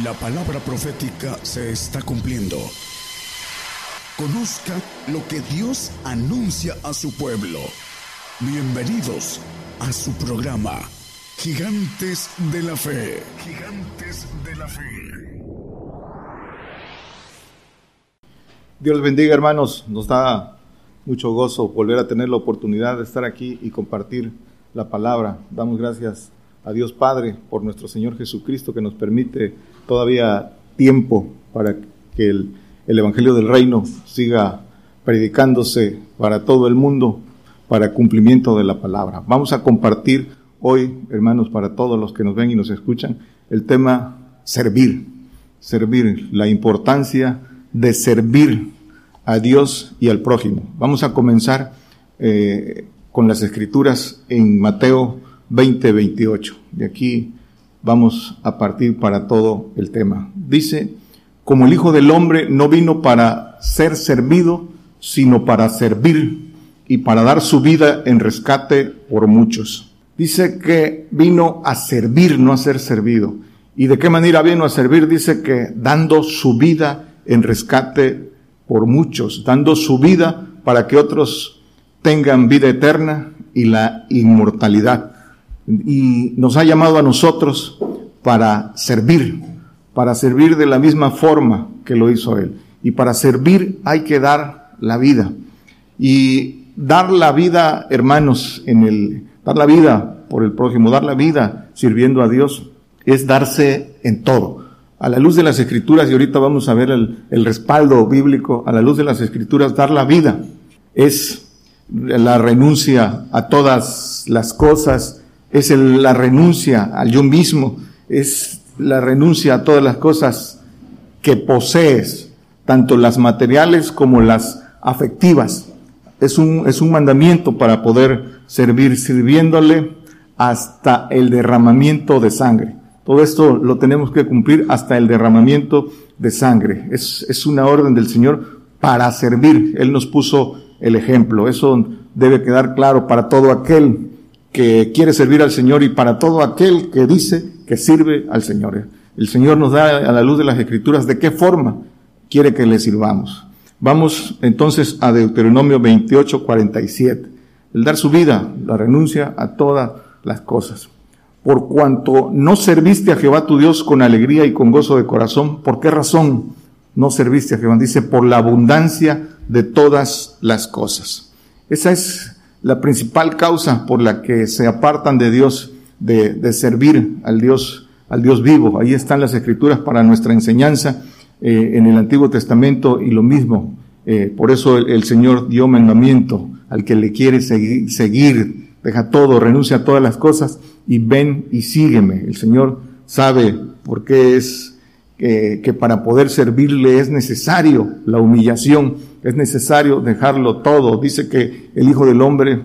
La palabra profética se está cumpliendo. Conozca lo que Dios anuncia a su pueblo. Bienvenidos a su programa, Gigantes de la Fe. Gigantes de la Fe. Dios bendiga hermanos, nos da mucho gozo volver a tener la oportunidad de estar aquí y compartir la palabra. Damos gracias a Dios Padre por nuestro Señor Jesucristo que nos permite todavía tiempo para que el, Evangelio del Reino siga predicándose para todo el mundo, para cumplimiento de la palabra. Vamos a compartir hoy, hermanos, para todos los que nos ven y nos escuchan, el tema servir, servir, la importancia de servir a Dios y al prójimo. Vamos a comenzar eh, con las escrituras en Mateo 20, 28. De aquí vamos a partir para todo el tema. Dice, como el Hijo del Hombre no vino para ser servido, sino para servir y para dar su vida en rescate por muchos. Dice que vino a servir, no a ser servido. ¿Y de qué manera vino a servir? Dice que dando su vida en rescate por muchos, dando su vida para que otros tengan vida eterna y la inmortalidad. Y nos ha llamado a nosotros para servir, para servir de la misma forma que lo hizo Él. Y para servir hay que dar la vida. Y dar la vida, hermanos, en el, dar la vida por el prójimo, dar la vida sirviendo a Dios, es darse en todo. A la luz de las escrituras, y ahorita vamos a ver el, el respaldo bíblico, a la luz de las escrituras, dar la vida es la renuncia a todas las cosas, es la renuncia al yo mismo, es la renuncia a todas las cosas que posees, tanto las materiales como las afectivas. Es un, es un mandamiento para poder servir, sirviéndole hasta el derramamiento de sangre. Todo esto lo tenemos que cumplir hasta el derramamiento de sangre. Es, es una orden del Señor para servir. Él nos puso el ejemplo. Eso debe quedar claro para todo aquel que quiere servir al Señor y para todo aquel que dice que sirve al Señor. El Señor nos da a la luz de las Escrituras de qué forma quiere que le sirvamos. Vamos entonces a Deuteronomio 28, 47. El dar su vida, la renuncia a todas las cosas. Por cuanto no serviste a Jehová tu Dios con alegría y con gozo de corazón, ¿por qué razón no serviste a Jehová? Dice, por la abundancia de todas las cosas. Esa es la principal causa por la que se apartan de Dios, de, servir al Dios, al Dios vivo. Ahí están las escrituras para nuestra enseñanza eh, en el Antiguo Testamento y lo mismo. Eh, por eso el, Señor dio mandamiento al que le quiere seguir, seguir, deja todo, renuncia a todas las cosas y ven y sígueme. El Señor sabe por qué es que para poder servirle es necesario la humillación, es necesario dejarlo todo. Dice que el Hijo del Hombre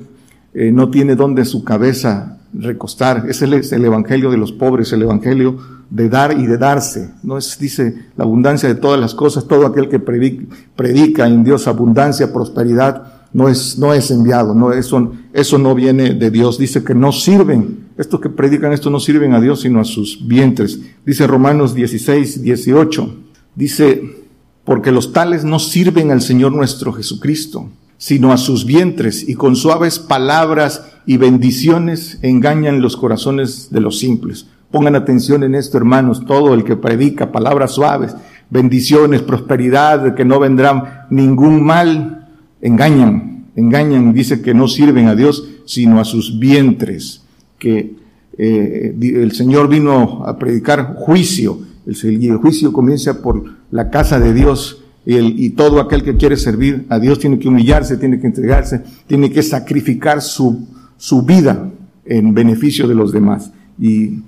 eh, no tiene donde su cabeza recostar. Ese es el Evangelio de los pobres, el Evangelio de dar y de darse. No es, dice, la abundancia de todas las cosas, todo aquel que predica, en Dios abundancia, prosperidad, no es, no es enviado, no, eso, eso no viene de Dios. Dice que no sirven estos que predican esto no sirven a Dios sino a sus vientres. Dice Romanos 16, 18. Dice, porque los tales no sirven al Señor nuestro Jesucristo, sino a sus vientres, y con suaves palabras y bendiciones engañan los corazones de los simples. Pongan atención en esto, hermanos, todo el que predica palabras suaves, bendiciones, prosperidad, que no vendrá ningún mal, engañan, engañan, dice que no sirven a Dios, sino a sus vientres que eh, el Señor vino a predicar juicio. El, juicio comienza por la casa de Dios y, todo aquel que quiere servir a Dios tiene que humillarse, tiene que entregarse, tiene que sacrificar su, su vida en beneficio de los demás. Y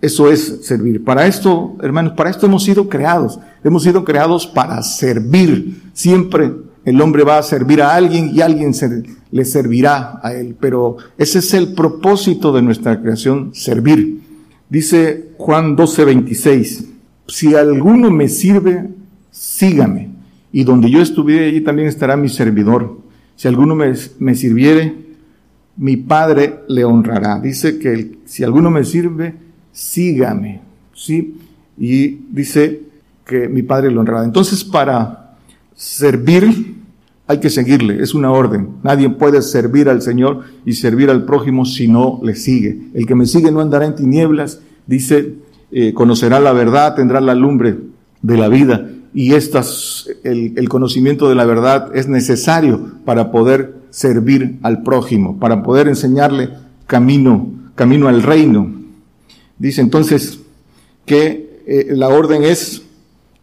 eso es servir. Para esto, hermanos, para esto hemos sido creados. Hemos sido creados para servir. Siempre el hombre va a servir a alguien y alguien le servirá a él. Pero ese es el propósito de nuestra creación, servir. Dice Juan 12, 26, si alguno me sirve, sígame. Y donde yo estuviere, allí también estará mi servidor. Si alguno me, me sirviere, mi Padre le honrará. Dice que si alguno me sirve, sígame. ¿sí? y dice que mi Padre lo honrará. Entonces, para servir hay que seguirle, es una orden. Nadie puede servir al Señor y servir al prójimo si no le sigue. El que me sigue no andará en tinieblas, dice, eh, conocerá la verdad, tendrá la lumbre de la vida. Y estas, el, conocimiento de la verdad es necesario para poder servir al prójimo, para poder enseñarle camino, camino al reino. Dice entonces que eh, la orden es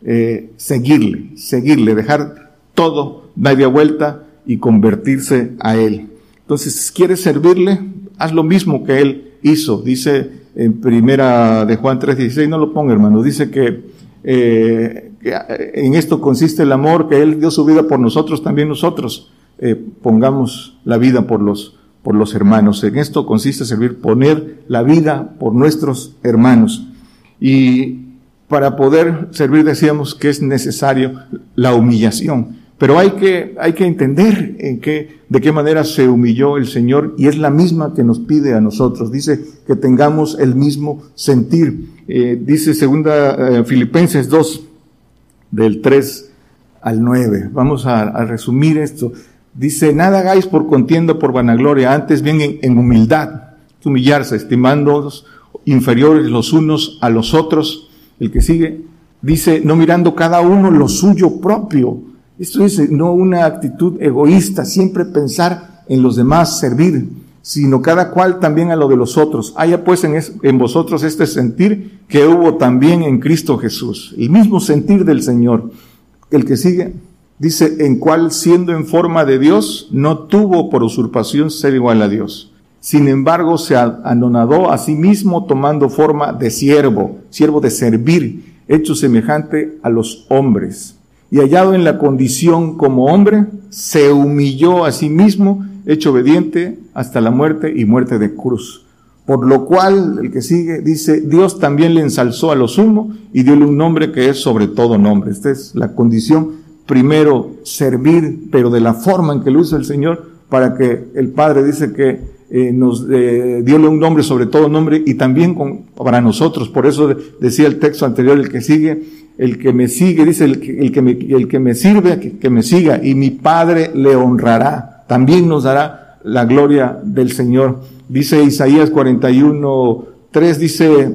eh, seguirle, seguirle, dejar todo, media vuelta y convertirse a Él. Entonces, ¿quieres servirle? Haz lo mismo que Él hizo. Dice en primera de Juan 3:16, no lo ponga hermano, dice que, eh, que, en esto consiste el amor, que Él dio su vida por nosotros, también nosotros pongamos la vida por los por los hermanos. En esto consiste servir, poner la vida por nuestros hermanos. Y para poder servir decíamos que es necesario la humillación. Pero hay que, hay que entender en qué, de qué manera se humilló el Señor y es la misma que nos pide a nosotros. Dice que tengamos el mismo sentir. Eh, dice segunda eh, Filipenses 2, del 3 al 9. Vamos a, resumir esto. Dice, nada hagáis por contienda, por vanagloria, antes bien en, humildad, humillarse, estimándoos inferiores los unos a los otros. El que sigue, dice, no mirando cada uno lo suyo propio. Esto es no una actitud egoísta, siempre pensar en los demás, servir, sino cada cual también a lo de los otros. Haya pues en, en vosotros este sentir que hubo también en Cristo Jesús, el mismo sentir del Señor. El que sigue, Dice, en cual siendo en forma de Dios, no tuvo por usurpación ser igual a Dios. Sin embargo, se anonadó a sí mismo tomando forma de siervo, siervo de servir, hecho semejante a los hombres. Y hallado en la condición como hombre, se humilló a sí mismo, hecho obediente hasta la muerte y muerte de cruz. Por lo cual, el que sigue dice, Dios también le ensalzó a lo sumo y diole un nombre que es sobre todo nombre. Esta es la condición primero servir, pero de la forma en que lo hizo el Señor, para que el Padre dice que eh, nos eh, un nombre sobre todo nombre y también con, para nosotros. Por eso decía el texto anterior, el que sigue, el que me sigue, dice el que, el que, me, el que me sirve, que, que me siga, y mi Padre le honrará. También nos dará la gloria del Señor. Dice Isaías 41, 3, dice,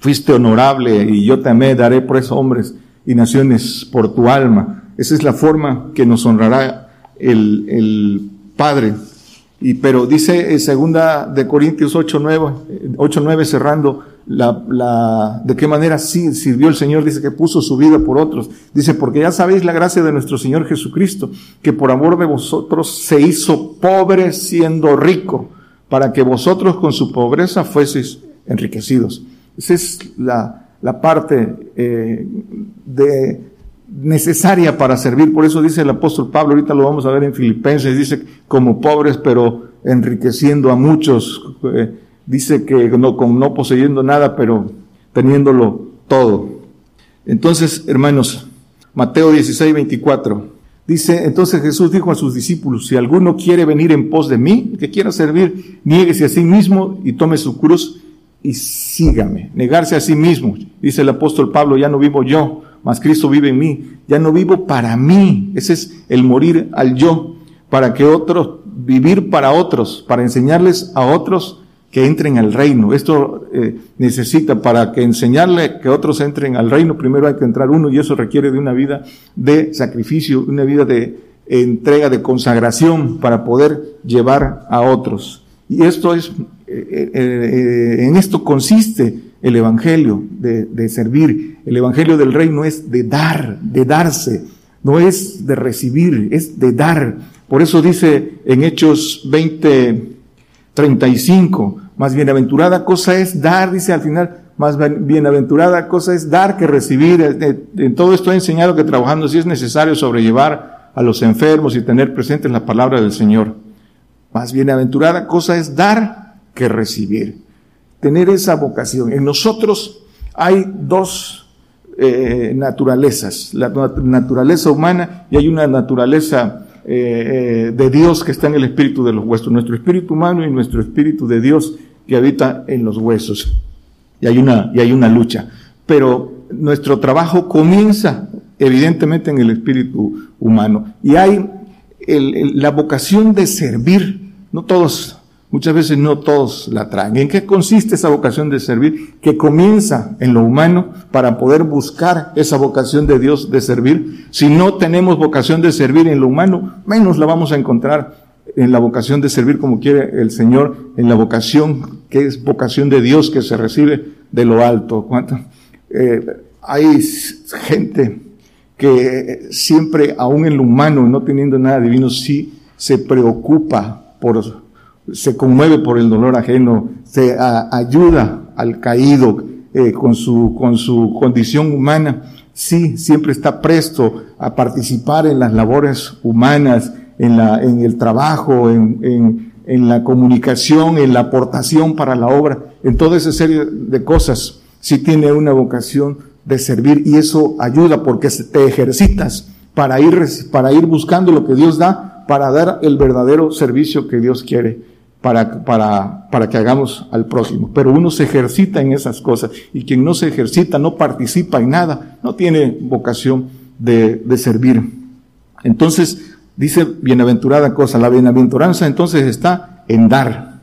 fuiste honorable y yo te amé, daré por esos hombres y naciones por tu alma. Esa es la forma que nos honrará el, el Padre. Y, pero dice en segunda de Corintios 8, 9, cerrando la, la, de qué manera sí sirvió el Señor, dice que puso su vida por otros. Dice, porque ya sabéis la gracia de nuestro Señor Jesucristo, que por amor de vosotros se hizo pobre siendo rico, para que vosotros con su pobreza fueseis enriquecidos. Esa es la, la parte eh, de necesaria para servir. Por eso dice el apóstol Pablo, ahorita lo vamos a ver en Filipenses, dice como pobres pero enriqueciendo a muchos. Eh, dice que no, con, no poseyendo nada, pero teniéndolo todo. Entonces, hermanos, Mateo 16, 24. Dice, entonces Jesús dijo a sus discípulos, si alguno quiere venir en pos de mí, que quiera servir, niéguese a sí mismo y tome su cruz y sígame. Negarse a sí mismo. Dice el apóstol Pablo, ya no vivo yo, mas Cristo vive en mí. Ya no vivo para mí. Ese es el morir al yo, para que otros, vivir para otros, para enseñarles a otros que entren al reino. Esto eh, necesita para que enseñarle que otros entren al reino, primero hay que entrar uno y eso requiere de una vida de sacrificio, una vida de entrega, de consagración para poder llevar a otros. Y esto es, eh, eh, en esto consiste el Evangelio de, servir. El Evangelio del Reino es de dar, de darse. No es de recibir, es de dar. Por eso dice en Hechos 20, 35, más bienaventurada cosa es dar, dice al final, más bienaventurada cosa es dar que recibir. Eh, eh, en todo esto he enseñado que trabajando si es necesario sobrellevar a los enfermos y tener presentes la palabra del Señor. Más bienaventurada cosa es dar que recibir tener esa vocación. En nosotros hay dos eh, naturalezas, la naturaleza humana y hay una naturaleza eh, eh, de Dios que está en el espíritu de los huesos, nuestro espíritu humano y nuestro espíritu de Dios que habita en los huesos. Y hay una, y hay una lucha. Pero nuestro trabajo comienza evidentemente en el espíritu humano. Y hay la vocación de servir. No todos, muchas veces no todos la traen. ¿En qué consiste esa vocación de servir? Que comienza en lo humano para poder buscar esa vocación de Dios de servir. Si no tenemos vocación de servir en lo humano, menos la vamos a encontrar en la vocación de servir como quiere el Señor, en la vocación que es vocación de Dios que se recibe de lo alto. Eh, hay gente que siempre, aún en lo humano, no teniendo nada divino, sí se preocupa por, se conmueve por el dolor ajeno, se ayuda al caído eh, con su, con su condición humana, sí, siempre está presto a participar en las labores humanas, en la, en el trabajo, en, en, la comunicación, en la aportación para la obra, en toda esa serie de cosas, sí tiene una vocación de servir y eso ayuda porque te ejercitas para ir, para ir buscando lo que Dios da, para dar el verdadero servicio que Dios quiere para, para, para que hagamos al próximo. Pero uno se ejercita en esas cosas y quien no se ejercita, no participa en nada, no tiene vocación de, de servir. Entonces, dice bienaventurada cosa, la bienaventuranza entonces está en dar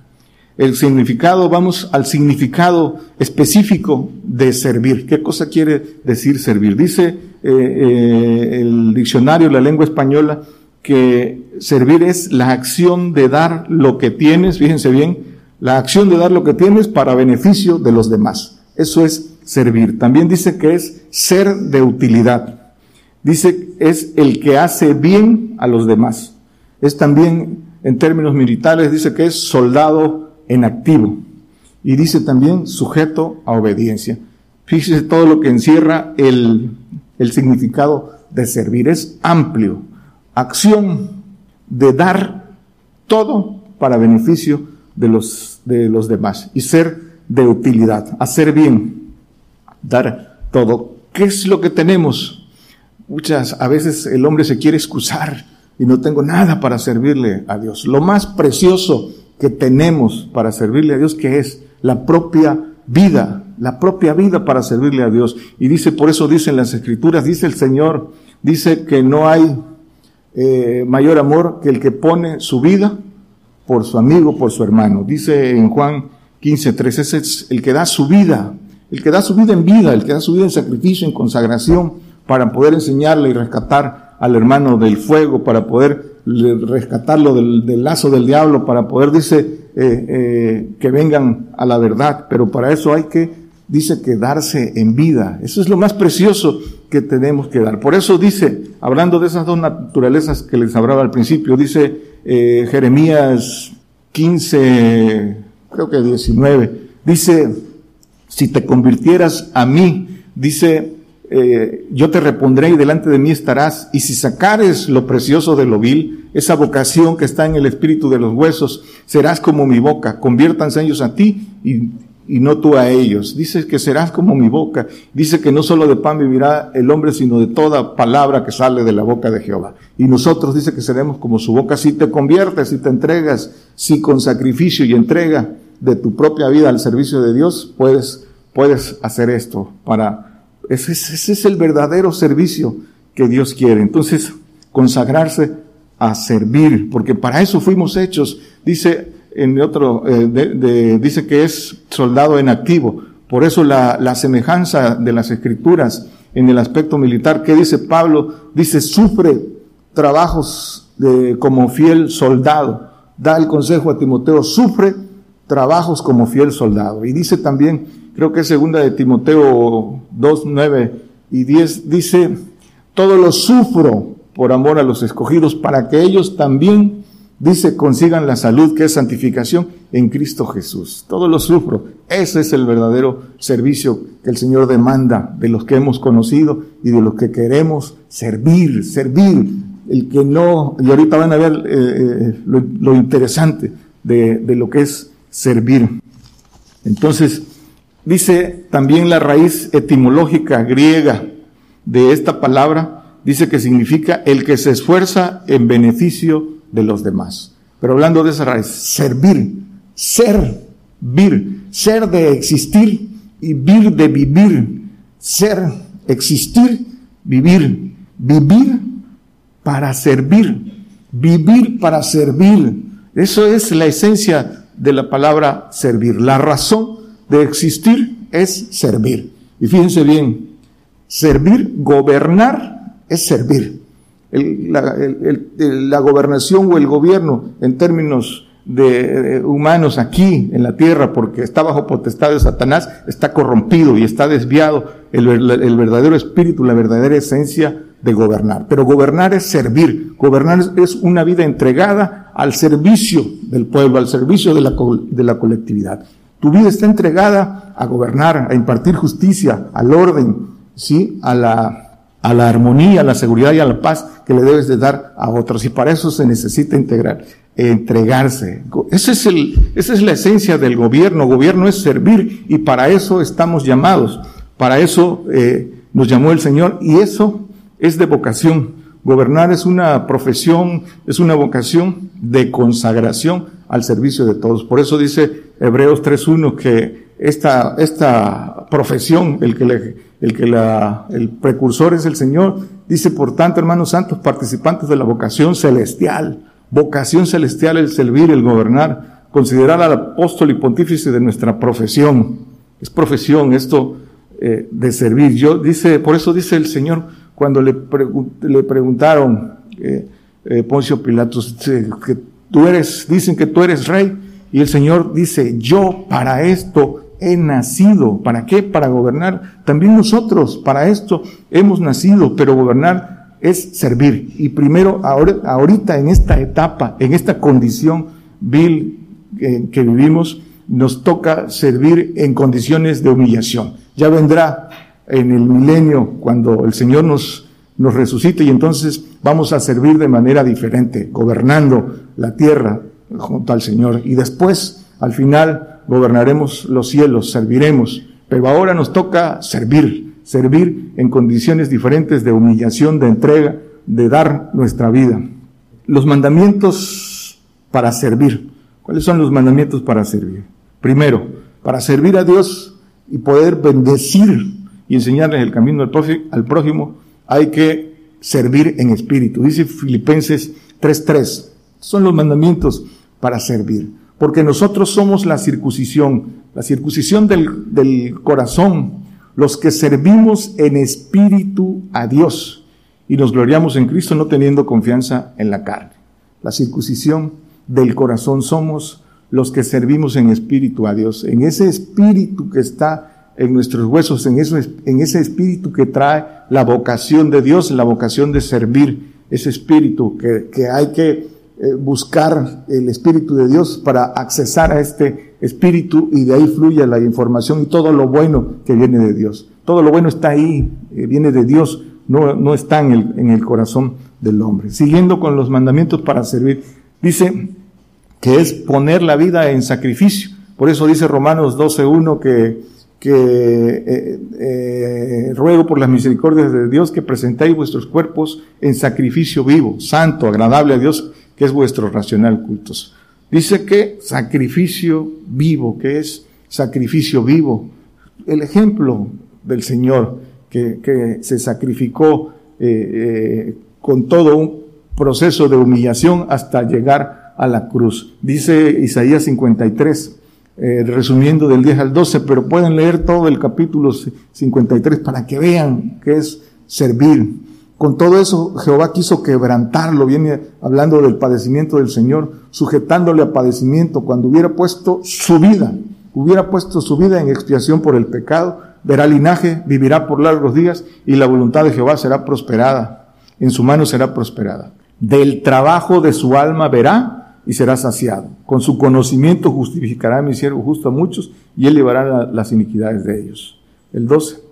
el significado, vamos al significado específico de servir. ¿Qué cosa quiere decir servir? Dice eh, eh, el diccionario la lengua española que servir es la acción de dar lo que tienes, fíjense bien, la acción de dar lo que tienes para beneficio de los demás. Eso es servir. También dice que es ser de utilidad. Dice es el que hace bien a los demás. Es también, en términos militares, dice que es soldado en activo. Y dice también sujeto a obediencia. Fíjese todo lo que encierra el, el significado de servir. Es amplio. Acción de dar todo para beneficio de los, de los demás. Y ser de utilidad. Hacer bien. Dar todo. ¿Qué es lo que tenemos? Muchas, a veces el hombre se quiere excusar y no tengo nada para servirle a Dios. Lo más precioso que tenemos para servirle a Dios, que es la propia vida, la propia vida para servirle a Dios. Y dice, por eso dicen las escrituras, dice el Señor, dice que no hay eh, mayor amor que el que pone su vida por su amigo, por su hermano. Dice en Juan 15, 3, ese es el que da su vida, el que da su vida en vida, el que da su vida en sacrificio, en consagración, para poder enseñarle y rescatar al hermano del fuego, para poder rescatarlo del, lazo del diablo para poder, dice, eh, eh, que vengan a la verdad, pero para eso hay que, dice, quedarse en vida. Eso es lo más precioso que tenemos que dar. Por eso dice, hablando de esas dos naturalezas que les hablaba al principio, dice eh, Jeremías 15, creo que 19, dice, si te convirtieras a mí, dice, eh, yo te repondré y delante de mí estarás, y si sacares lo precioso de lo vil, esa vocación que está en el espíritu de los huesos, serás como mi boca, conviértanse ellos a ti y, y no tú a ellos. Dice que serás como mi boca. Dice que no solo de pan vivirá el hombre, sino de toda palabra que sale de la boca de Jehová. Y nosotros dice que seremos como su boca si te conviertes, si te entregas, si con sacrificio y entrega de tu propia vida al servicio de Dios, puedes, puedes hacer esto para ese, es el verdadero servicio que Dios quiere. Entonces, consagrarse a servir, porque para eso fuimos hechos. Dice en otro, eh, dice que es soldado en activo. Por eso la, semejanza de las escrituras en el aspecto militar, ¿qué dice Pablo? Dice, sufre trabajos de, como fiel soldado. Da el consejo a Timoteo, sufre trabajos como fiel soldado. Y dice también, creo que es segunda de Timoteo 2, 9 y 10, dice, todo lo sufro por amor a los escogidos, para que ellos también, dice, consigan la salud, que es santificación en Cristo Jesús. Todo lo sufro. Ese es el verdadero servicio que el Señor demanda de los que hemos conocido y de los que queremos servir, servir. El que no, y ahorita van a ver eh, eh, lo, interesante de, de lo que es servir. Entonces, Dice también la raíz etimológica griega de esta palabra, dice que significa el que se esfuerza en beneficio de los demás. Pero hablando de esa raíz, servir, ser, vir, ser de existir y vir de vivir, ser, existir, vivir, vivir para servir, vivir para servir. Eso es la esencia de la palabra servir. La razón de existir es servir. Y fíjense bien, servir, gobernar es servir. La, gobernación o el gobierno en términos de, humanos aquí en la tierra, porque está bajo potestad de Satanás, está corrompido y está desviado el, el verdadero espíritu, la verdadera esencia de gobernar. Pero gobernar es servir. Gobernar es una vida entregada al servicio del pueblo, al servicio de la, de la colectividad. Tu vida está entregada a gobernar, a impartir justicia, al orden, ¿sí? A la, a la armonía, a la seguridad y a la paz que le debes de dar a otros. Y para eso se necesita integrar, entregarse. Ese es el, esa es la esencia del gobierno. Gobierno es servir y para eso estamos llamados. Para eso eh, nos llamó el Señor y eso es de vocación. Gobernar es una profesión, es una vocación de consagración al servicio de todos. Por eso dice Hebreos 3.1 que esta, esta profesión, el que, el que la, el precursor es el Señor, dice, por tanto, hermanos santos, participantes de la vocación celestial, vocación celestial el servir, el gobernar, considerar al apóstol y pontífice de nuestra profesión. Es profesión esto eh, de servir. Yo dice, por eso dice el Señor, cuando le, le preguntaron, eh, eh, Poncio Pilatos, que tú eres, dicen que tú eres rey, y el Señor dice, yo para esto he nacido. ¿Para qué? Para gobernar. También nosotros para esto hemos nacido, pero gobernar es servir. Y primero, ahora, ahorita en esta etapa, en esta condición vil eh, que vivimos, nos toca servir en condiciones de humillación. Ya vendrá en el milenio, cuando el Señor nos, nos resucite y entonces vamos a servir de manera diferente, gobernando la tierra junto al Señor. Y después, al final, gobernaremos los cielos, serviremos. Pero ahora nos toca servir, servir en condiciones diferentes de humillación, de entrega, de dar nuestra vida. Los mandamientos para servir. ¿Cuáles son los mandamientos para servir? Primero, para servir a Dios y poder bendecir y enseñarles el camino al prójimo, hay que servir en espíritu. Dice Filipenses 3.3. Son los mandamientos para servir. Porque nosotros somos la circuncisión, la circuncisión del, corazón, los que servimos en espíritu a Dios y nos gloriamos en Cristo no teniendo confianza en la carne. La circuncisión del corazón somos los que servimos en espíritu a Dios, en ese espíritu que está en nuestros huesos, en, ese espíritu que trae la vocación de Dios, la vocación de servir, ese espíritu que hay que eh, buscar el espíritu de Dios para accesar a este espíritu y de ahí fluye la información y todo lo bueno que viene de Dios. Todo lo bueno está ahí, eh, viene de Dios, no, no está en el, en el corazón del hombre. Siguiendo con los mandamientos para servir, dice que es poner la vida en sacrificio. Por eso dice Romanos 12.1 que que eh, ruego por las misericordias de Dios que presentéis vuestros cuerpos en sacrificio vivo, santo, agradable a Dios, que es vuestro racional cultos. Dice que sacrificio vivo, que es sacrificio vivo. El ejemplo del Señor que, que se sacrificó eh, con todo un proceso de humillación hasta llegar a la cruz. Dice Isaías 53, eh, resumiendo del 10 al 12, pero pueden leer todo el capítulo 53 para que vean qué es servir. Con todo eso, Jehová quiso quebrantarlo, viene hablando del padecimiento del Señor, sujetándole a padecimiento cuando hubiera puesto su vida, hubiera puesto su vida en expiación por el pecado, verá linaje, vivirá por largos días y la voluntad de Jehová será prosperada, en su mano será prosperada. Del trabajo de su alma verá y será saciado. Con su conocimiento justificará a mi siervo justo a muchos y él llevará las iniquidades de ellos. El 12.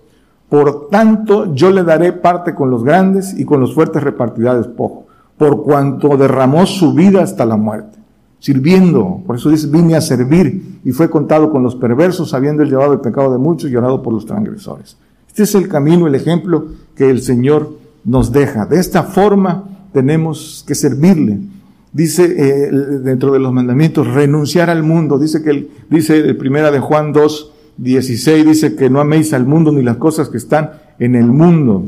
Por tanto, yo le daré parte con los grandes y con los fuertes repartirá despojo, por cuanto derramó su vida hasta la muerte, sirviendo. Por eso dice, vine a servir y fue contado con los perversos, habiendo llevado el pecado de muchos y llorado por los transgresores. Este es el camino, el ejemplo que el Señor nos deja. De esta forma tenemos que servirle dice eh, dentro de los mandamientos, renunciar al mundo. Dice que el, dice primera de Juan 2, 16 dice que no améis al mundo ni las cosas que están en el mundo,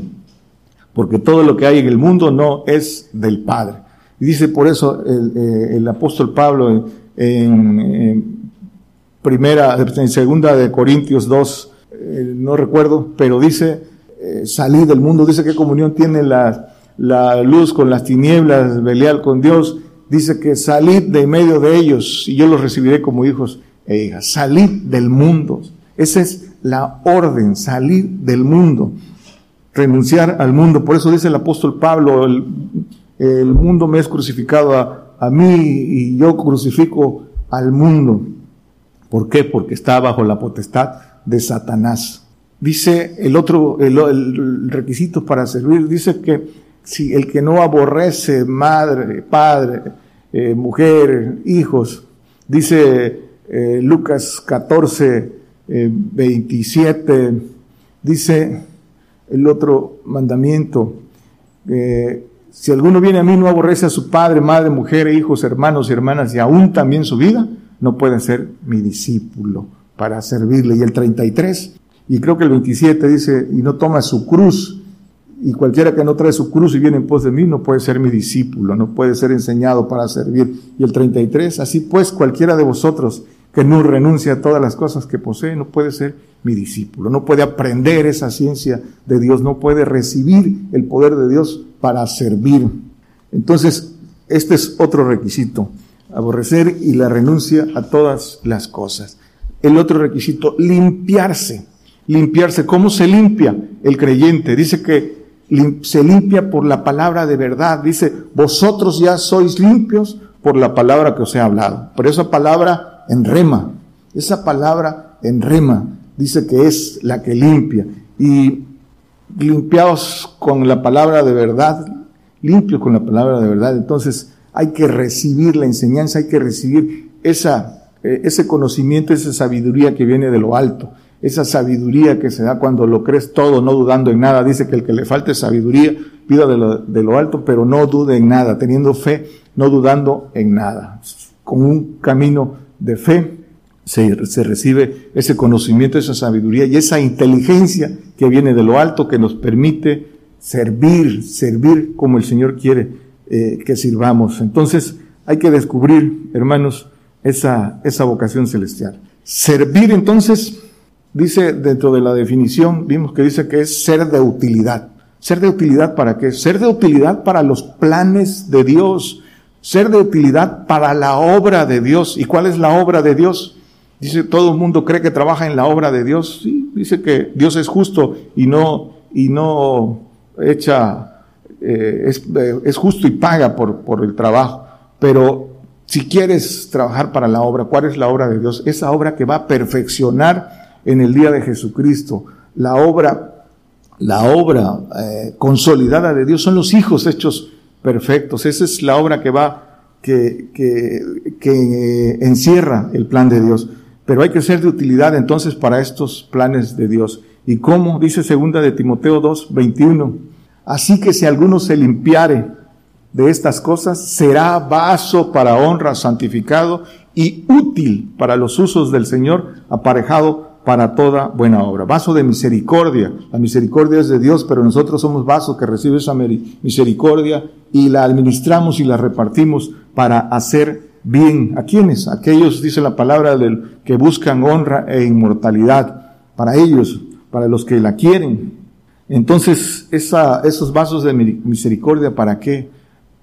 porque todo lo que hay en el mundo no es del Padre. Y dice por eso el, eh, apóstol Pablo en, primera, en segunda de Corintios 2, eh, no recuerdo, pero dice, eh, salir del mundo, dice qué comunión tiene la, la luz con las tinieblas, veleal con Dios, dice que salid de medio de ellos y yo los recibiré como hijos e hijas. Salid del mundo. Esa es la orden, salir del mundo, renunciar al mundo. Por eso dice el apóstol Pablo, el, mundo me es crucificado a, a, mí y yo crucifico al mundo. ¿Por qué? Porque está bajo la potestad de Satanás. Dice el otro, el, requisito para servir, dice que si el que no aborrece madre, padre, eh, mujer, hijos, dice eh, Lucas 14, 27, eh, dice el otro mandamiento, si alguno viene a mí no aborrece a su padre, madre, mujer, hijos, hermanos y hermanas y aún también su vida, no puede ser mi discípulo para servirle. Y el 33, y creo que el 27 dice, y no toma su cruz, y cualquiera que no trae su cruz y viene en pos de mí no puede ser mi discípulo, no puede ser enseñado para servir. Y el 33, así pues cualquiera de vosotros que no renuncia a todas las cosas que posee, no puede ser mi discípulo, no puede aprender esa ciencia de Dios, no puede recibir el poder de Dios para servir. Entonces, este es otro requisito, aborrecer y la renuncia a todas las cosas. El otro requisito, limpiarse. Limpiarse. ¿Cómo se limpia el creyente? Dice que se limpia por la palabra de verdad. Dice, vosotros ya sois limpios por la palabra que os he hablado. Por esa palabra en rema. Esa palabra en rema dice que es la que limpia. Y limpiados con la palabra de verdad, limpios con la palabra de verdad. Entonces hay que recibir la enseñanza, hay que recibir esa, eh, ese conocimiento, esa sabiduría que viene de lo alto. Esa sabiduría que se da cuando lo crees todo, no dudando en nada. Dice que el que le falte sabiduría, pida de lo, de lo alto, pero no dude en nada, teniendo fe, no dudando en nada. Con un camino de fe se, se, recibe ese conocimiento, esa sabiduría y esa inteligencia que viene de lo alto que nos permite servir, servir como el Señor quiere eh, que sirvamos. Entonces hay que descubrir, hermanos, esa, esa vocación celestial. Servir entonces, dice dentro de la definición, vimos que dice que es ser de utilidad. ¿Ser de utilidad para qué? Ser de utilidad para los planes de Dios, ser de utilidad para la obra de Dios. ¿Y cuál es la obra de Dios? Dice, todo el mundo cree que trabaja en la obra de Dios. Sí, dice que Dios es justo y no, y no echa, eh, es, eh, es, justo y paga por, por el trabajo. Pero si quieres trabajar para la obra, ¿cuál es la obra de Dios? Esa obra que va a perfeccionar en el día de Jesucristo. La obra, la obra eh, consolidada de Dios son los hijos hechos perfectos. Esa es la obra que va, que, que, que encierra el plan de Dios. Pero hay que ser de utilidad entonces para estos planes de Dios. ¿Y cómo? Dice segunda de Timoteo 2, 21. Así que si alguno se limpiare de estas cosas, será vaso para honra, santificado y útil para los usos del Señor, aparejado para toda buena obra. Vaso de misericordia. La misericordia es de Dios, pero nosotros somos vasos que reciben esa misericordia y la administramos y la repartimos para hacer bien. ¿A quiénes? Aquellos, dice la palabra, del, que buscan honra e inmortalidad. Para ellos, para los que la quieren. Entonces, esos vasos de misericordia, ¿para qué?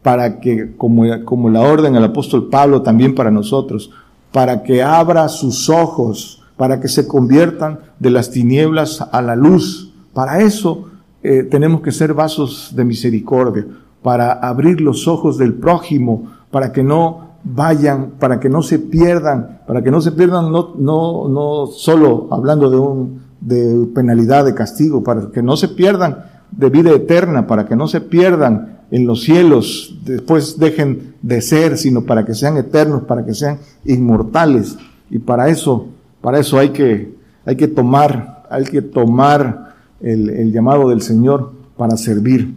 Para que, como, como la orden al apóstol Pablo, también para nosotros, para que abra sus ojos, para que se conviertan de las tinieblas a la luz. Para eso eh, tenemos que ser vasos de misericordia, para abrir los ojos del prójimo, para que no vayan, para que no se pierdan, para que no se pierdan no, no, no solo hablando de un, de penalidad, de castigo, para que no se pierdan de vida eterna, para que no se pierdan en los cielos, después dejen de ser, sino para que sean eternos, para que sean inmortales. Y para eso para eso hay que, hay que tomar, hay que tomar el, el llamado del Señor para servir.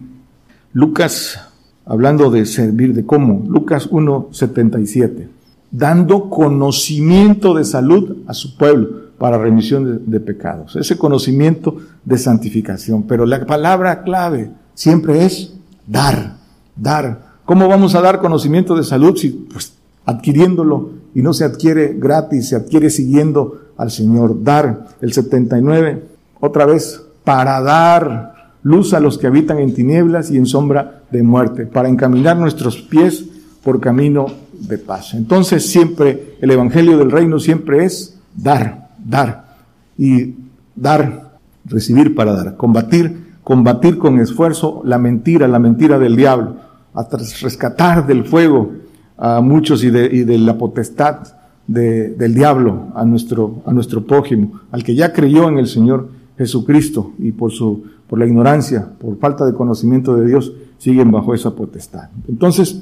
Lucas, hablando de servir, de cómo, Lucas 1.77, dando conocimiento de salud a su pueblo. para remisión de, pecados, ese conocimiento de santificación. Pero la palabra clave siempre es dar, dar. ¿Cómo vamos a dar conocimiento de salud si pues adquiriéndolo y no se adquiere gratis, se adquiere siguiendo al Señor? Dar el 79, otra vez, para dar luz a los que habitan en tinieblas y en sombra de muerte, para encaminar nuestros pies por camino de paz. Entonces siempre el Evangelio del Reino siempre es dar, dar y dar, recibir para dar, combatir, combatir con esfuerzo la mentira, la mentira del diablo, hasta rescatar del fuego a muchos y de, la potestad del diablo a nuestro, a nuestro prójimo, al que ya creyó en el Señor Jesucristo y por su, por la ignorancia, por falta de conocimiento de Dios, siguen bajo esa potestad. Entonces,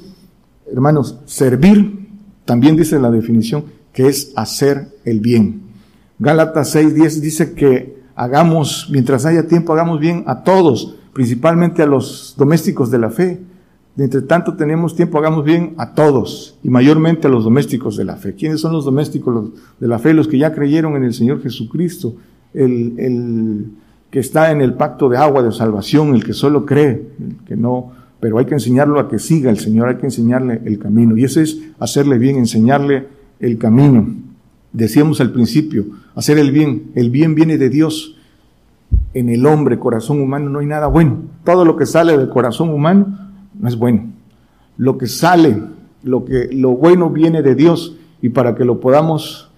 hermanos, servir, también dice la definición, que es hacer el bien. Gálatas 6.10 dice que hagamos, mientras haya tiempo, hagamos bien a todos, principalmente a los domésticos de la fe. Entre tanto tenemos tiempo, hagamos bien a todos y mayormente a los domésticos de la fe. ¿Quiénes son los domésticos de la fe? Los que ya creyeron en el Señor Jesucristo, el, que está en el pacto de agua de salvación, el que solo cree, el que no pero hay que enseñarlo a que siga el Señor, hay que enseñarle el camino. Y ese es hacerle bien, enseñarle el camino. Decíamos al principio, hacer el bien. El bien viene de Dios. En el hombre, corazón humano, no hay nada bueno. Todo lo que sale del corazón humano no es bueno. Lo que sale, lo que, lo bueno viene de Dios. Y para que lo podamos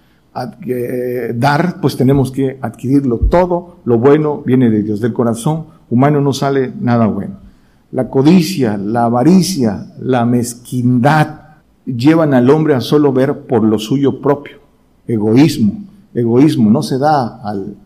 eh, dar, pues tenemos que adquirirlo. Todo lo bueno viene de Dios. Del corazón humano no sale nada bueno. La codicia, la avaricia, la mezquindad llevan al hombre a solo ver por lo suyo propio. Egoísmo, egoísmo, no se da al,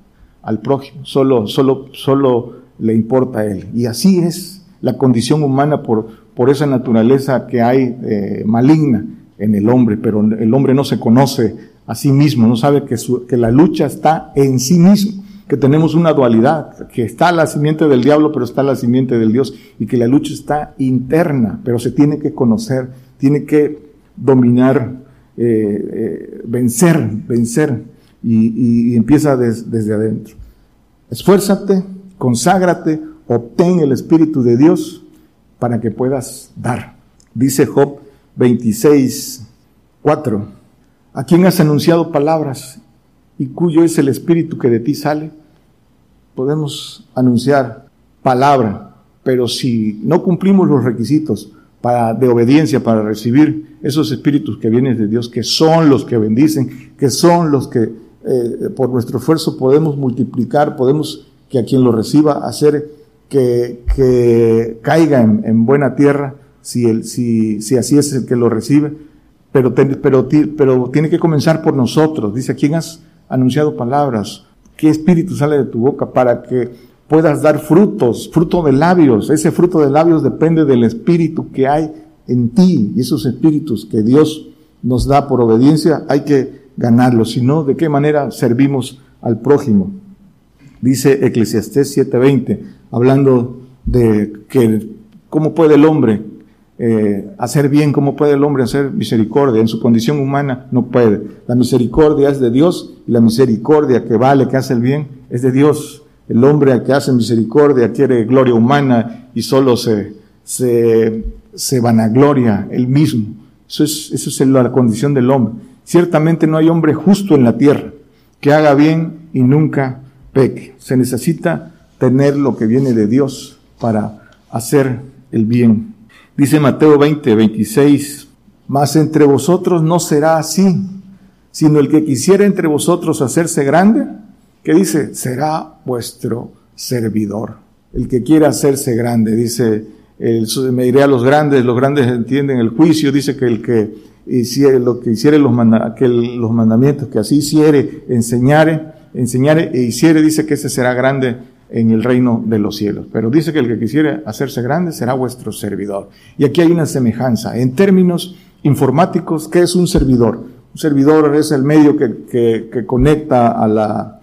al prójimo, solo, solo, solo le importa a él. Y así es la condición humana por, por esa naturaleza que hay eh, maligna en el hombre, pero el hombre no se conoce a sí mismo, no sabe que, que la lucha está en sí mismo que tenemos una dualidad, que está la simiente del diablo, pero está la simiente del Dios, y que la lucha está interna, pero se tiene que conocer, tiene que dominar, eh, eh, vencer, vencer, y, empieza desde adentro. Esfuérzate, conságrate, obtén el Espíritu de Dios para que puedas dar. Dice Job 26, 4. ¿A quién has anunciado palabras y cuyo es el Espíritu que de ti sale? podemos anunciar palabra, pero si no cumplimos los requisitos de obediencia para recibir esos espíritus que vienen de Dios, que son los que bendicen, que son los que eh, por nuestro esfuerzo podemos multiplicar, podemos que a quien lo reciba hacer que, que caiga en, buena tierra, si, el, si, si así es el que lo recibe, pero, pero, pero tiene que comenzar por nosotros. Dice, ¿quién has anunciado palabras? qué espíritu sale de tu boca para que puedas dar frutos, fruto de labios. Ese fruto de labios depende del espíritu que hay en ti y esos espíritus que Dios nos da por obediencia hay que ganarlos, si no, ¿de qué manera servimos al prójimo? Dice Eclesiastés 7:20, hablando de que cómo puede el hombre eh, hacer bien, cómo puede el hombre hacer misericordia. En su condición humana no puede. La misericordia es de Dios y la misericordia que vale, que hace el bien, es de Dios. El hombre que hace misericordia quiere gloria humana y solo se, se, se vanagloria él mismo. Eso es, eso es la condición del hombre. Ciertamente no hay hombre justo en la tierra que haga bien y nunca Se necesita tener lo que viene de Dios para hacer el bien. Dice Mateo 20, 26, mas entre vosotros no será así, sino el que quisiera entre vosotros hacerse grande, ¿qué dice? Será vuestro servidor. El que quiera hacerse grande, dice, me diré a los grandes, los grandes entienden el juicio, dice que el que hiciere lo que hiciere los, que los mandamientos, que así hiciere, enseñare, enseñare e hiciere, dice que ese será grande en el reino de los cielos. Pero dice que el que quisiere hacerse grande será vuestro servidor. Y aquí hay una semejanza. En términos informáticos, ¿qué es un servidor? Un servidor es el medio que, que, conecta a la,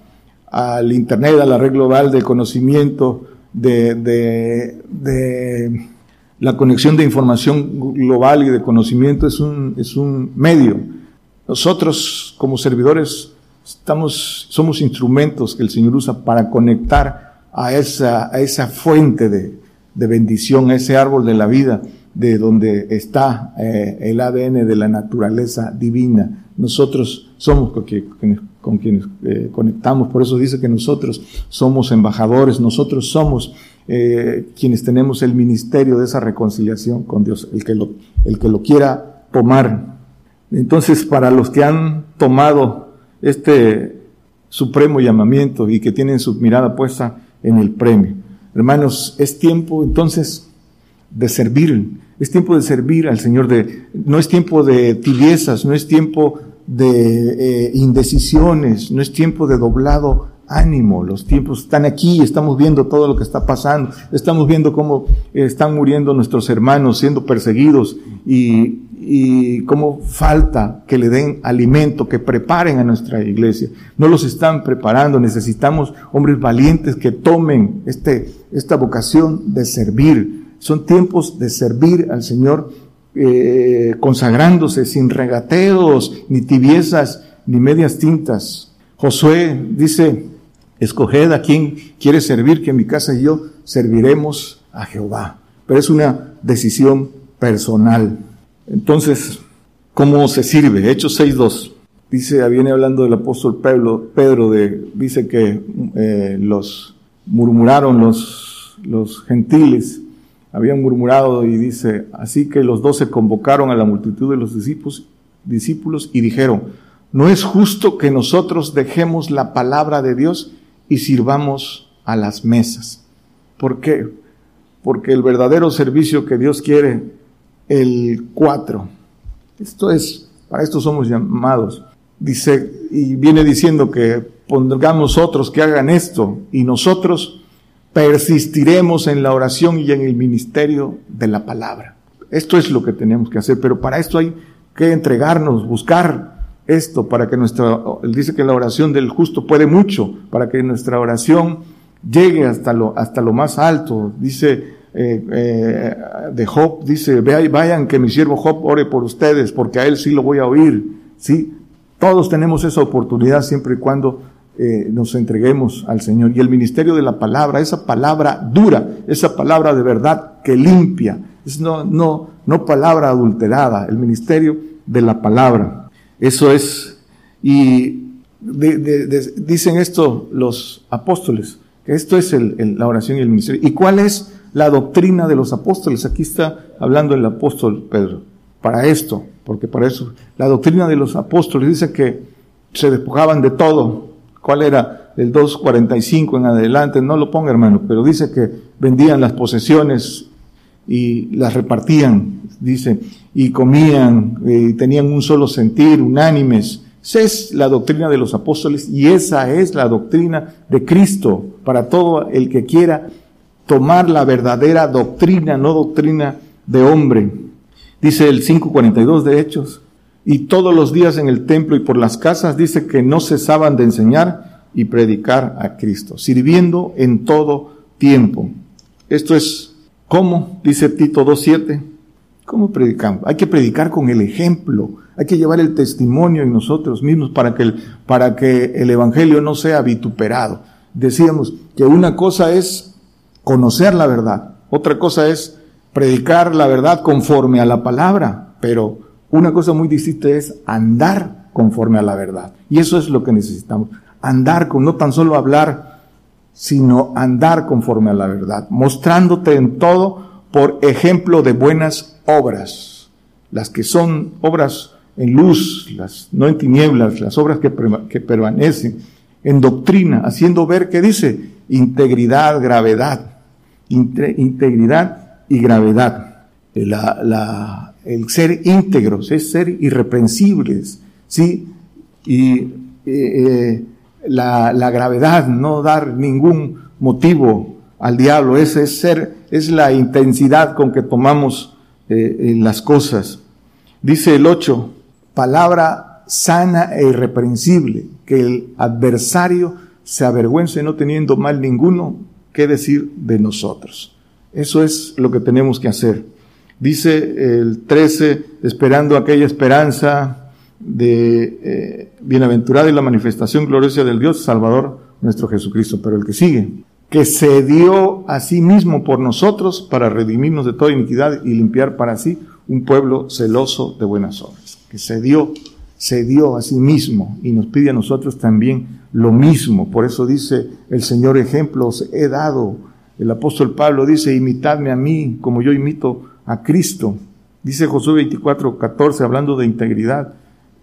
al Internet, a la red global de conocimiento, de, de, de, la conexión de información global y de conocimiento es un, es un medio. Nosotros como servidores Estamos, somos instrumentos que el Señor usa para conectar a esa, a esa fuente de, de bendición, a ese árbol de la vida, de donde está eh, el ADN de la naturaleza divina. Nosotros somos con, con quienes eh, conectamos, por eso dice que nosotros somos embajadores, nosotros somos eh, quienes tenemos el ministerio de esa reconciliación con Dios, el que el que lo quiera tomar. Entonces, para los que han tomado este supremo llamamiento y que tienen su mirada puesta en el premio, hermanos, es tiempo entonces de servir, es tiempo de servir al Señor, de, no es tiempo de tibiezas, no es tiempo de eh, indecisiones, no es tiempo de doblado ánimo, los tiempos están aquí, estamos viendo todo lo que está pasando, estamos viendo cómo están muriendo nuestros hermanos siendo perseguidos y, y cómo falta que le den alimento, que preparen a nuestra iglesia. No los están preparando, necesitamos hombres valientes que tomen este, esta vocación de servir. Son tiempos de servir al Señor eh, consagrándose sin regateos, ni tibiezas, ni medias tintas. Josué dice, escoged a quien quiere servir, que mi casa y yo serviremos a Jehová. Pero es una decisión personal. Entonces, ¿cómo se sirve? Hechos 6.2. Dice, viene hablando del apóstol Pedro, de, dice que eh, los murmuraron los, los gentiles, habían murmurado y dice, así que los dos se convocaron a la multitud de los discípulos, discípulos y dijeron, no es justo que nosotros dejemos la palabra de Dios y sirvamos a las mesas. ¿Por qué? Porque el verdadero servicio que Dios quiere, el cuatro, esto es, para esto somos llamados, dice, y viene diciendo que pongamos otros que hagan esto y nosotros persistiremos en la oración y en el ministerio de la palabra. Esto es lo que tenemos que hacer, pero para esto hay que entregarnos, buscar esto para que nuestra, él dice que la oración del justo puede mucho, para que nuestra oración llegue hasta lo, hasta lo más alto. Dice eh, eh, de Job, dice, vayan que mi siervo Job ore por ustedes, porque a él sí lo voy a oír. Sí, todos tenemos esa oportunidad siempre y cuando eh, nos entreguemos al Señor. Y el ministerio de la palabra, esa palabra dura, esa palabra de verdad que limpia, no, no, no palabra adulterada, el ministerio de la palabra. Eso es, y dicen esto los apóstoles, que esto es la oración y el ministerio. ¿Y cuál es la doctrina de los apóstoles? Aquí está hablando el apóstol Pedro. Para esto, porque para eso, la doctrina de los apóstoles dice que se despojaban de todo. ¿Cuál era? El 2.45 en adelante, no lo ponga hermano, pero dice que vendían las posesiones y las repartían, dice, y comían, y tenían un solo sentir, unánimes. Esa es la doctrina de los apóstoles y esa es la doctrina de Cristo para todo el que quiera tomar la verdadera doctrina, no doctrina de hombre. Dice el 5.42 de Hechos, y todos los días en el templo y por las casas dice que no cesaban de enseñar y predicar a Cristo, sirviendo en todo tiempo. Esto es ¿Cómo? Dice Tito 2.7. ¿Cómo predicamos? Hay que predicar con el ejemplo. Hay que llevar el testimonio en nosotros mismos para que para que el evangelio no sea vituperado. Decíamos que una cosa es conocer la verdad, otra cosa es predicar la verdad conforme a la palabra, pero una cosa muy distinta es andar conforme a la verdad. Y eso es lo que necesitamos. Andar con, no tan solo hablar sino andar conforme a la verdad, mostrándote en todo por ejemplo de buenas obras, las que son obras en luz, las no en tinieblas, las obras que, permanecen, en doctrina, haciendo ver que dice integridad, gravedad, integridad y gravedad. La, el ser íntegros es ser irreprensibles, ¿sí? Y eh, eh la, gravedad, no dar ningún motivo al diablo. Ese es ser, es la intensidad con que tomamos eh, las cosas. Dice el 8, palabra sana e irreprensible, que el adversario se avergüence no teniendo mal ninguno que decir de nosotros. Eso es lo que tenemos que hacer. Dice el 13, esperando aquella esperanza de eh, bienaventurada y la manifestación gloriosa del Dios Salvador nuestro Jesucristo. Pero el que sigue, que se dio a sí mismo por nosotros para redimirnos de toda iniquidad y limpiar para sí un pueblo celoso de buenas obras. Que se dio, se dio a sí mismo y nos pide a nosotros también lo mismo. Por eso dice el Señor ejemplos he dado. El apóstol Pablo dice, imitadme a mí como yo imito a Cristo. Dice Josué 24, 14, hablando de integridad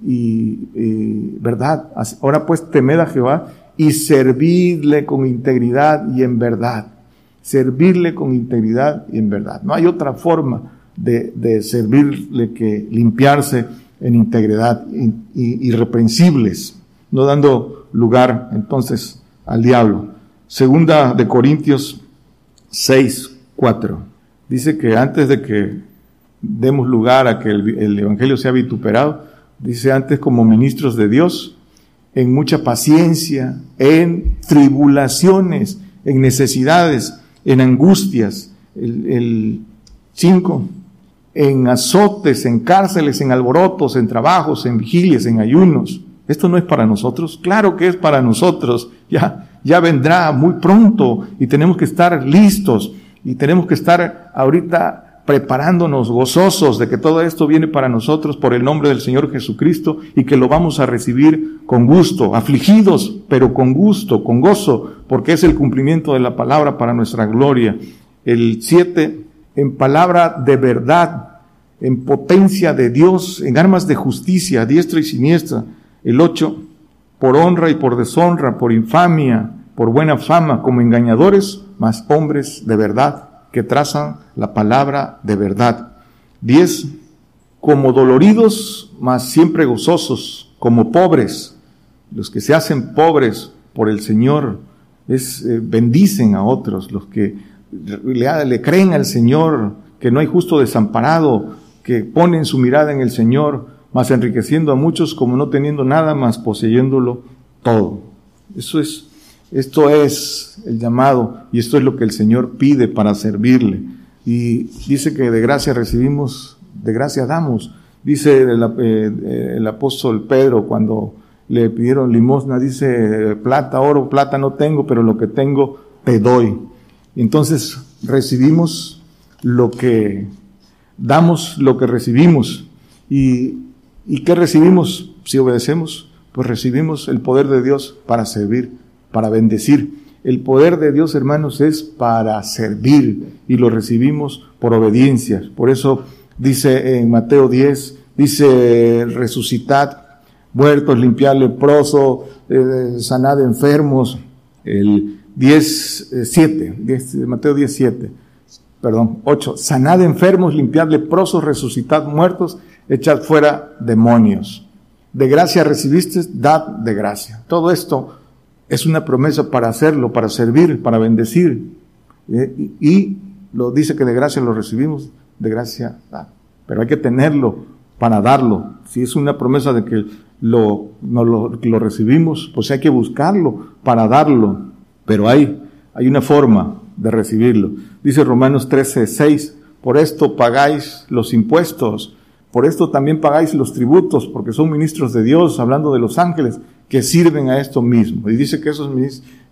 y, verdad. Ahora pues temed a Jehová y servirle con integridad y en verdad. Servirle con integridad y en verdad. No hay otra forma de, servirle que limpiarse en integridad, irreprensibles, no dando lugar entonces al diablo. Segunda de Corintios 6, 4. Dice que antes de que demos lugar a que el Evangelio sea vituperado, dice antes como ministros de Dios, en mucha paciencia, en tribulaciones, en necesidades, en angustias. El 5, en azotes, en cárceles, en alborotos, en trabajos, en vigilias, en ayunos. Esto no es para nosotros. Claro que es para nosotros. Ya, ya vendrá muy pronto y tenemos que estar listos y tenemos que estar ahorita preparándonos gozosos de que todo esto viene para nosotros por el nombre del Señor Jesucristo y que lo vamos a recibir con gusto, afligidos, pero con gusto, con gozo, porque es el cumplimiento de la palabra para nuestra gloria. El 7, en palabra de verdad, en potencia de Dios, en armas de justicia, diestra y siniestra. El 8, por honra y por deshonra, por infamia, por buena fama, como engañadores, mas hombres de verdad que trazan la palabra de verdad. Diez, como doloridos, mas siempre gozosos, como pobres. Los que se hacen pobres por el Señor es, eh, bendicen a otros, los que le, creen al Señor, que no hay justo desamparado, que ponen su mirada en el Señor, mas enriqueciendo a muchos como no teniendo nada más poseyéndolo todo. Eso es esto es el llamado y esto es lo que el Señor pide para servirle. Y dice que de gracia recibimos, de gracia damos. Dice el, eh, el apóstol Pedro cuando le pidieron limosna, dice, plata, oro, plata no tengo, pero lo que tengo te doy. Entonces recibimos lo que damos, lo que recibimos. ¿Y, ¿Y qué recibimos si obedecemos? Pues recibimos el poder de Dios para servir para bendecir. El poder de Dios, hermanos, es para servir y lo recibimos por obediencia. Por eso dice en Mateo 10, dice resucitad muertos, limpiar leproso, eh, sanad enfermos. El 10, 7, eh, Mateo 10, 7, perdón, 8, sanad enfermos, limpiad leprosos, resucitad muertos, echad fuera demonios. De gracia recibiste, dad de gracia. Todo esto es una promesa para hacerlo, para servir, para bendecir. Eh, y lo dice que de gracia lo recibimos, de gracia da. Pero hay que tenerlo para darlo. Si es una promesa de que lo, no lo, lo recibimos, pues hay que buscarlo para darlo. Pero hay, hay una forma de recibirlo. Dice Romanos 13, 6, por esto pagáis los impuestos, por esto también pagáis los tributos, porque son ministros de Dios, hablando de los ángeles que sirven a esto mismo. Y dice que esos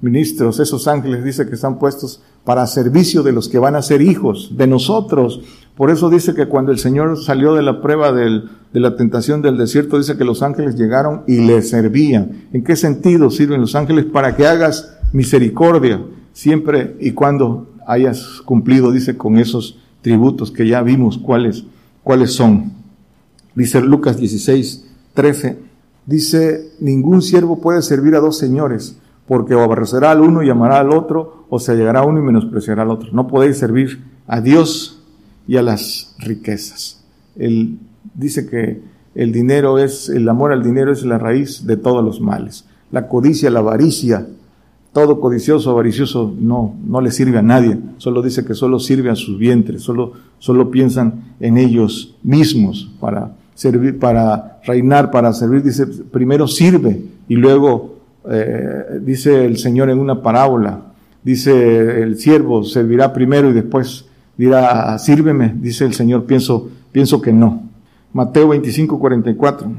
ministros, esos ángeles, dice que están puestos para servicio de los que van a ser hijos, de nosotros. Por eso dice que cuando el Señor salió de la prueba de la tentación del desierto, dice que los ángeles llegaron y le servían. ¿En qué sentido sirven los ángeles? Para que hagas misericordia siempre y cuando hayas cumplido, dice, con esos tributos que ya vimos cuáles, cuáles son. Dice Lucas 16, 13 Dice, ningún siervo puede servir a dos señores, porque o aborrecerá al uno y amará al otro, o se llegará a uno y menospreciará al otro. No podéis servir a Dios y a las riquezas. Él dice que el dinero es, el amor al dinero es la raíz de todos los males. La codicia, la avaricia, todo codicioso, avaricioso no, no le sirve a nadie. Solo dice que solo sirve a sus vientres, solo, solo piensan en ellos mismos para servir, para reinar, para servir, dice, primero sirve y luego eh, dice el Señor en una parábola, dice el siervo servirá primero y después dirá, sírveme, dice el Señor, pienso, pienso que no. Mateo 25, 44.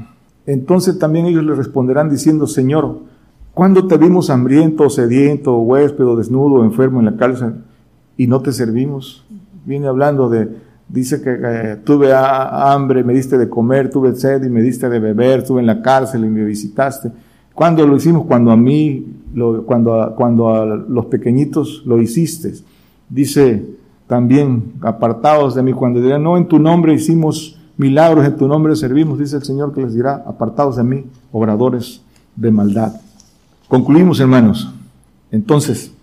Entonces también ellos le responderán diciendo, Señor, ¿cuándo te vimos hambriento, sediento, huésped, desnudo, enfermo en la cárcel y no te servimos? Viene hablando de, dice que eh, tuve hambre, me diste de comer, tuve sed y me diste de beber, estuve en la cárcel y me visitaste. ¿Cuándo lo hicimos? Cuando a mí, cuando, cuando a los pequeñitos lo hiciste. Dice también, apartados de mí, cuando dirán, no, en tu nombre hicimos milagros, en tu nombre servimos, dice el Señor que les dirá, apartados de mí, obradores de maldad. Concluimos, hermanos. Entonces,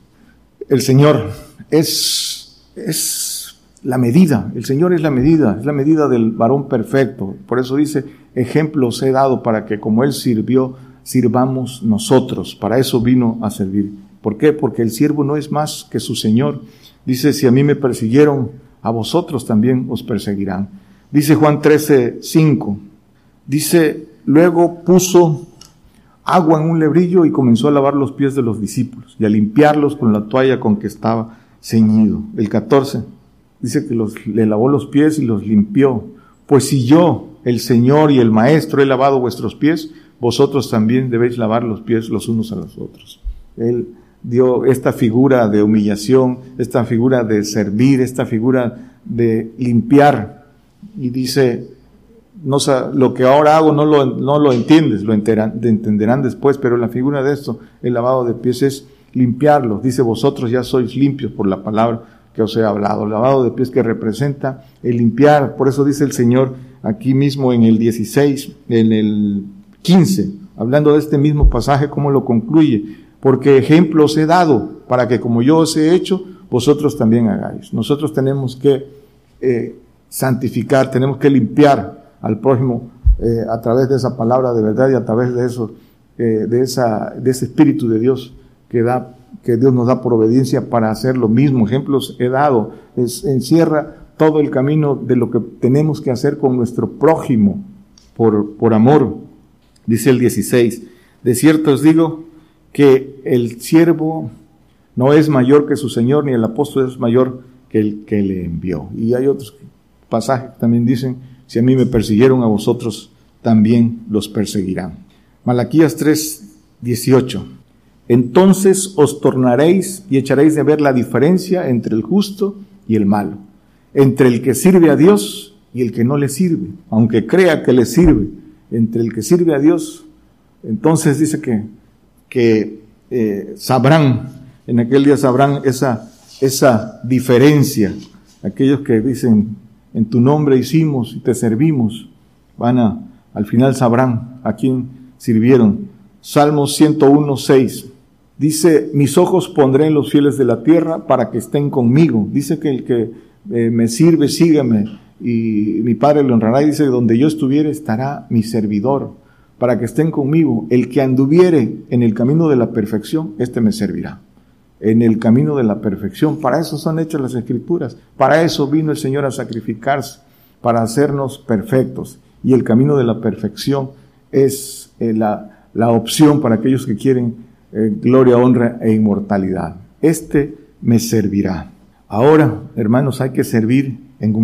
el Señor es, es la medida, el Señor es la medida, es la medida del varón perfecto. Por eso dice, ejemplos he dado para que como Él sirvió, sirvamos nosotros. Para eso vino a servir. ¿Por qué? Porque el siervo no es más que su Señor. Dice, si a mí me persiguieron, a vosotros también os perseguirán. Dice Juan 13, 5. Dice, luego puso agua en un lebrillo y comenzó a lavar los pies de los discípulos y a limpiarlos con la toalla con que estaba ceñido. El 14 dice que los, le lavó los pies y los limpió. Pues si yo, el Señor y el Maestro, he lavado vuestros pies, vosotros también debéis lavar los pies los unos a los otros. Él dio esta figura de humillación, esta figura de servir, esta figura de limpiar. Y dice, no, lo que ahora hago no lo, no lo entiendes, lo entenderán después, pero la figura de esto, el lavado de pies, es limpiarlos. Dice, vosotros ya sois limpios por la palabra que os he hablado. El lavado de pies que representa el limpiar. Por eso dice el Señor aquí mismo en el 16, en el 15, hablando de este mismo pasaje, cómo lo concluye. Porque ejemplos he dado para que como yo os he hecho, vosotros también hagáis. Nosotros tenemos que eh, santificar, tenemos que limpiar al prójimo eh, a través de esa palabra de verdad y a través de eso, eh, de, esa, de ese Espíritu de Dios que da que Dios nos da por obediencia para hacer lo mismo. Ejemplos he dado. Encierra todo el camino de lo que tenemos que hacer con nuestro prójimo por, por amor. Dice el 16. De cierto os digo que el siervo no es mayor que su Señor, ni el apóstol es mayor que el que le envió. Y hay otros pasajes que también dicen, si a mí me persiguieron, a vosotros también los perseguirán. Malaquías 3, 18. Entonces os tornaréis y echaréis de ver la diferencia entre el justo y el malo, entre el que sirve a Dios y el que no le sirve, aunque crea que le sirve, entre el que sirve a Dios, entonces dice que, que eh, sabrán, en aquel día sabrán esa, esa diferencia. Aquellos que dicen, en tu nombre hicimos y te servimos, van a, al final sabrán a quién sirvieron. Salmos 101, 6. Dice, mis ojos pondré en los fieles de la tierra para que estén conmigo. Dice que el que eh, me sirve, sígueme. Y mi Padre lo honrará y dice, donde yo estuviere estará mi servidor, para que estén conmigo. El que anduviere en el camino de la perfección, este me servirá. En el camino de la perfección. Para eso son hechas las escrituras. Para eso vino el Señor a sacrificarse, para hacernos perfectos. Y el camino de la perfección es eh, la, la opción para aquellos que quieren eh, gloria, honra e inmortalidad. Este me servirá. Ahora, hermanos, hay que servir en,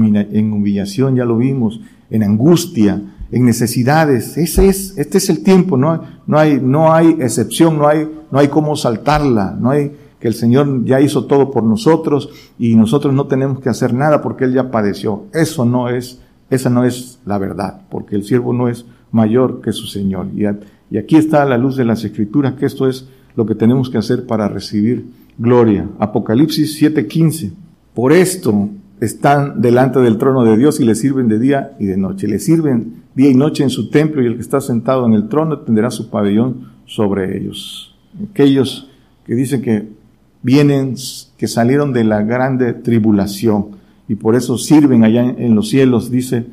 humillación, ya lo vimos, en angustia, en necesidades. Ese es, este es el tiempo, no, no, hay, no hay excepción, no hay, no hay cómo saltarla, no hay que el Señor ya hizo todo por nosotros y nosotros no tenemos que hacer nada porque Él ya padeció. Eso no es, esa no es la verdad, porque el siervo no es mayor que su Señor. Y, y aquí está a la luz de las Escrituras que esto es lo que tenemos que hacer para recibir gloria. Apocalipsis 7:15. Por esto están delante del trono de Dios y le sirven de día y de noche. Le sirven día y noche en su templo y el que está sentado en el trono tendrá su pabellón sobre ellos. Aquellos que dicen que vienen, que salieron de la grande tribulación y por eso sirven allá en los cielos, dice,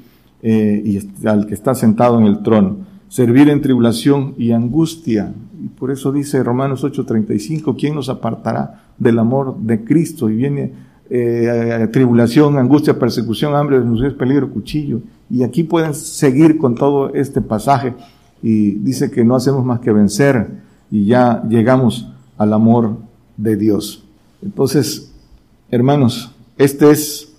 eh, y al que está sentado en el trono. Servir en tribulación y angustia, y por eso dice Romanos 8:35, ¿quién nos apartará del amor de Cristo? Y viene eh, tribulación, angustia, persecución, hambre, desnudez, peligro, cuchillo. Y aquí pueden seguir con todo este pasaje y dice que no hacemos más que vencer y ya llegamos al amor de Dios. Entonces, hermanos, este es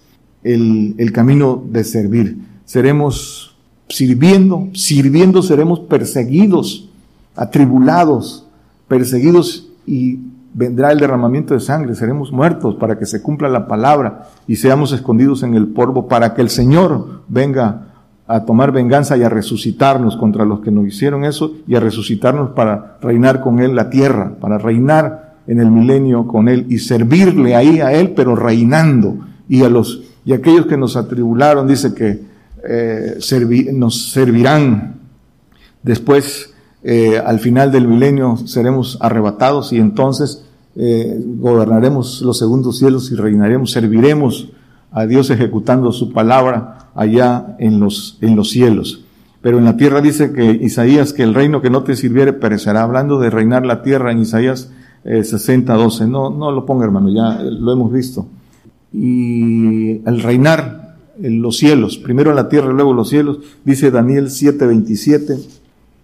el, el camino de servir. Seremos sirviendo, sirviendo seremos perseguidos, atribulados, perseguidos y vendrá el derramamiento de sangre, seremos muertos para que se cumpla la palabra y seamos escondidos en el polvo para que el Señor venga a tomar venganza y a resucitarnos contra los que nos hicieron eso y a resucitarnos para reinar con Él la tierra, para reinar en el milenio con Él y servirle ahí a Él, pero reinando. Y a los, y aquellos que nos atribularon, dice que eh, nos servirán. Después, eh, al final del milenio, seremos arrebatados y entonces eh, gobernaremos los segundos cielos y reinaremos, serviremos a Dios ejecutando su palabra allá en los, en los cielos. Pero en la tierra dice que Isaías, que el reino que no te sirviere perecerá. Hablando de reinar la tierra en Isaías eh, 60, 12. No, no lo ponga hermano, ya eh, lo hemos visto. Y el reinar en los cielos, primero la tierra y luego los cielos, dice Daniel 7, 27.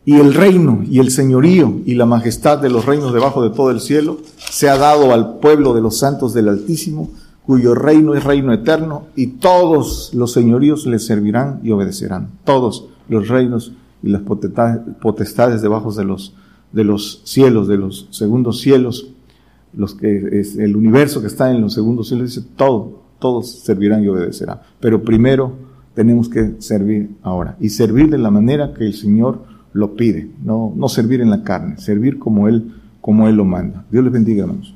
Y el reino y el señorío y la majestad de los reinos debajo de todo el cielo se ha dado al pueblo de los santos del Altísimo cuyo reino es reino eterno, y todos los señoríos le servirán y obedecerán. Todos los reinos y las potestades debajo de los, de los cielos, de los segundos cielos, los que es el universo que está en los segundos cielos, dice todo, todos servirán y obedecerán. Pero primero tenemos que servir ahora y servir de la manera que el Señor lo pide, no, no servir en la carne, servir como Él, como Él lo manda. Dios les bendiga, hermanos.